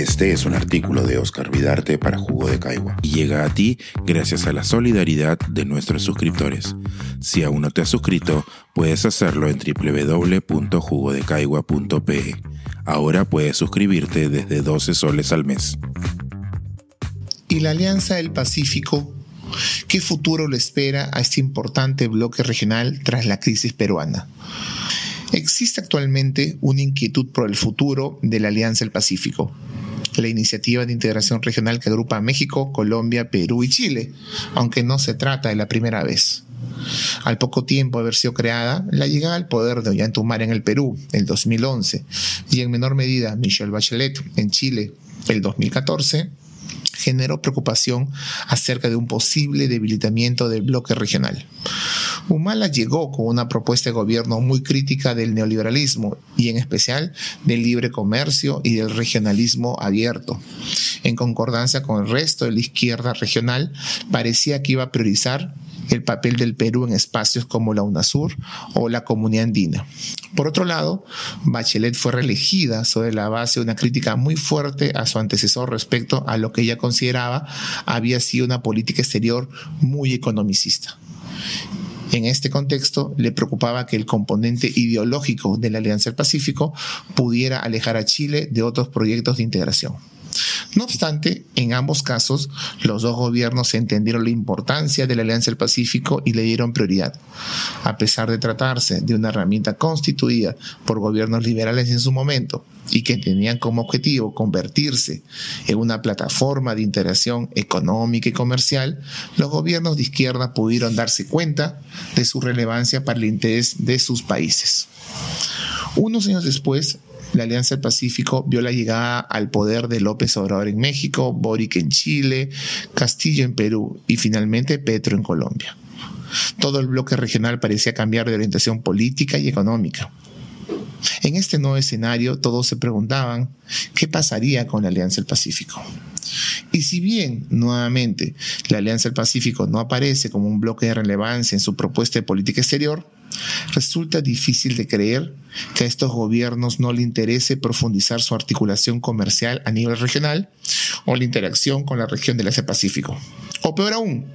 Este es un artículo de Oscar Vidarte para Jugo de Caigua y llega a ti gracias a la solidaridad de nuestros suscriptores. Si aún no te has suscrito, puedes hacerlo en www.jugodecaigua.pe. Ahora puedes suscribirte desde 12 soles al mes. ¿Y la Alianza del Pacífico? ¿Qué futuro le espera a este importante bloque regional tras la crisis peruana? Existe actualmente una inquietud por el futuro de la Alianza del Pacífico la iniciativa de integración regional que agrupa a México, Colombia, Perú y Chile, aunque no se trata de la primera vez. Al poco tiempo de haber sido creada, la llegada al poder de Ollantumare en el Perú, el 2011, y en menor medida Michelle Bachelet en Chile, el 2014, generó preocupación acerca de un posible debilitamiento del bloque regional. Humala llegó con una propuesta de gobierno muy crítica del neoliberalismo y en especial del libre comercio y del regionalismo abierto. En concordancia con el resto de la izquierda regional, parecía que iba a priorizar el papel del Perú en espacios como la UNASUR o la Comunidad Andina. Por otro lado, Bachelet fue reelegida sobre la base de una crítica muy fuerte a su antecesor respecto a lo que ella consideraba había sido una política exterior muy economicista. En este contexto, le preocupaba que el componente ideológico de la Alianza del Pacífico pudiera alejar a Chile de otros proyectos de integración. No obstante, en ambos casos, los dos gobiernos entendieron la importancia de la Alianza del Pacífico y le dieron prioridad. A pesar de tratarse de una herramienta constituida por gobiernos liberales en su momento y que tenían como objetivo convertirse en una plataforma de integración económica y comercial, los gobiernos de izquierda pudieron darse cuenta de su relevancia para el interés de sus países. Unos años después, la Alianza del Pacífico vio la llegada al poder de López Obrador en México, Boric en Chile, Castillo en Perú y finalmente Petro en Colombia. Todo el bloque regional parecía cambiar de orientación política y económica. En este nuevo escenario todos se preguntaban qué pasaría con la Alianza del Pacífico. Y si bien, nuevamente, la Alianza del Pacífico no aparece como un bloque de relevancia en su propuesta de política exterior, resulta difícil de creer que a estos gobiernos no le interese profundizar su articulación comercial a nivel regional o la interacción con la región del Asia-Pacífico. O peor aún,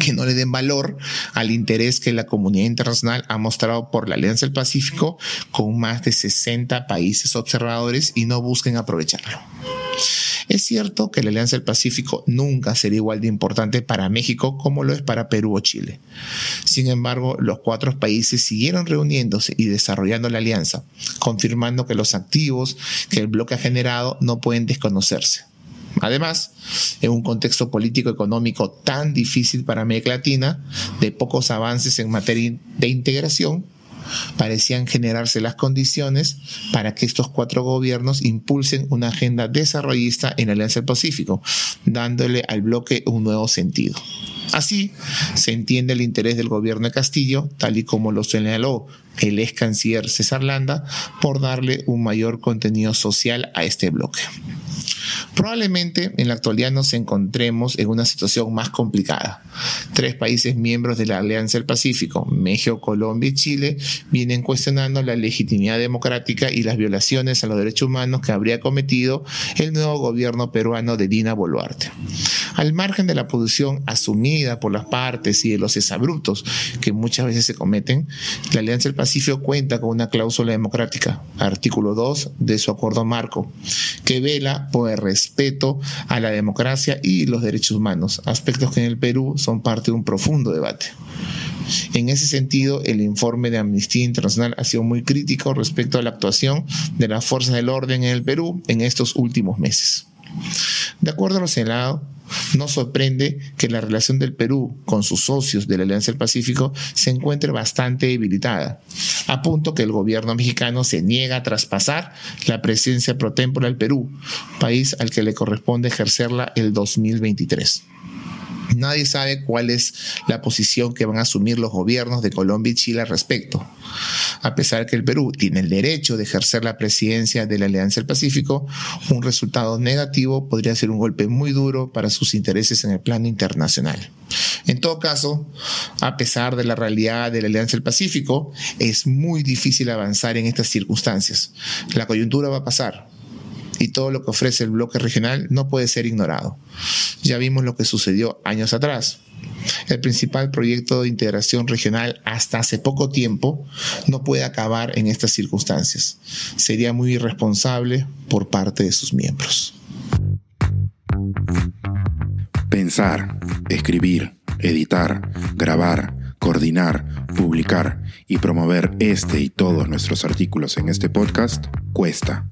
que no le den valor al interés que la comunidad internacional ha mostrado por la Alianza del Pacífico con más de 60 países observadores y no busquen aprovecharlo. Es cierto que la Alianza del Pacífico nunca será igual de importante para México como lo es para Perú o Chile. Sin embargo, los cuatro países siguieron reuniéndose y desarrollando la alianza, confirmando que los activos que el bloque ha generado no pueden desconocerse. Además, en un contexto político-económico tan difícil para América Latina, de pocos avances en materia de integración, parecían generarse las condiciones para que estos cuatro gobiernos impulsen una agenda desarrollista en la Alianza del Pacífico, dándole al bloque un nuevo sentido. Así se entiende el interés del gobierno de Castillo, tal y como lo señaló el ex canciller César Landa, por darle un mayor contenido social a este bloque. Probablemente en la actualidad nos encontremos en una situación más complicada. Tres países miembros de la Alianza del Pacífico, México, Colombia y Chile, vienen cuestionando la legitimidad democrática y las violaciones a los derechos humanos que habría cometido el nuevo gobierno peruano de Dina Boluarte. Al margen de la posición asumida por las partes y de los exabruptos que muchas veces se cometen, la Alianza del Pacífico cuenta con una cláusula democrática, artículo 2 de su acuerdo marco, que vela por el respeto a la democracia y los derechos humanos, aspectos que en el Perú son parte de un profundo debate. En ese sentido, el informe de Amnistía Internacional ha sido muy crítico respecto a la actuación de las fuerzas del orden en el Perú en estos últimos meses. De acuerdo a lo señalado, no sorprende que la relación del Perú con sus socios de la Alianza del Pacífico se encuentre bastante debilitada, a punto que el gobierno mexicano se niega a traspasar la presencia pro tempore al Perú, país al que le corresponde ejercerla el 2023. Nadie sabe cuál es la posición que van a asumir los gobiernos de Colombia y Chile al respecto. A pesar que el Perú tiene el derecho de ejercer la presidencia de la Alianza del Pacífico, un resultado negativo podría ser un golpe muy duro para sus intereses en el plano internacional. En todo caso, a pesar de la realidad de la Alianza del Pacífico, es muy difícil avanzar en estas circunstancias. La coyuntura va a pasar, y todo lo que ofrece el bloque regional no puede ser ignorado. Ya vimos lo que sucedió años atrás. El principal proyecto de integración regional hasta hace poco tiempo no puede acabar en estas circunstancias. Sería muy irresponsable por parte de sus miembros. Pensar, escribir, editar, grabar, coordinar, publicar y promover este y todos nuestros artículos en este podcast cuesta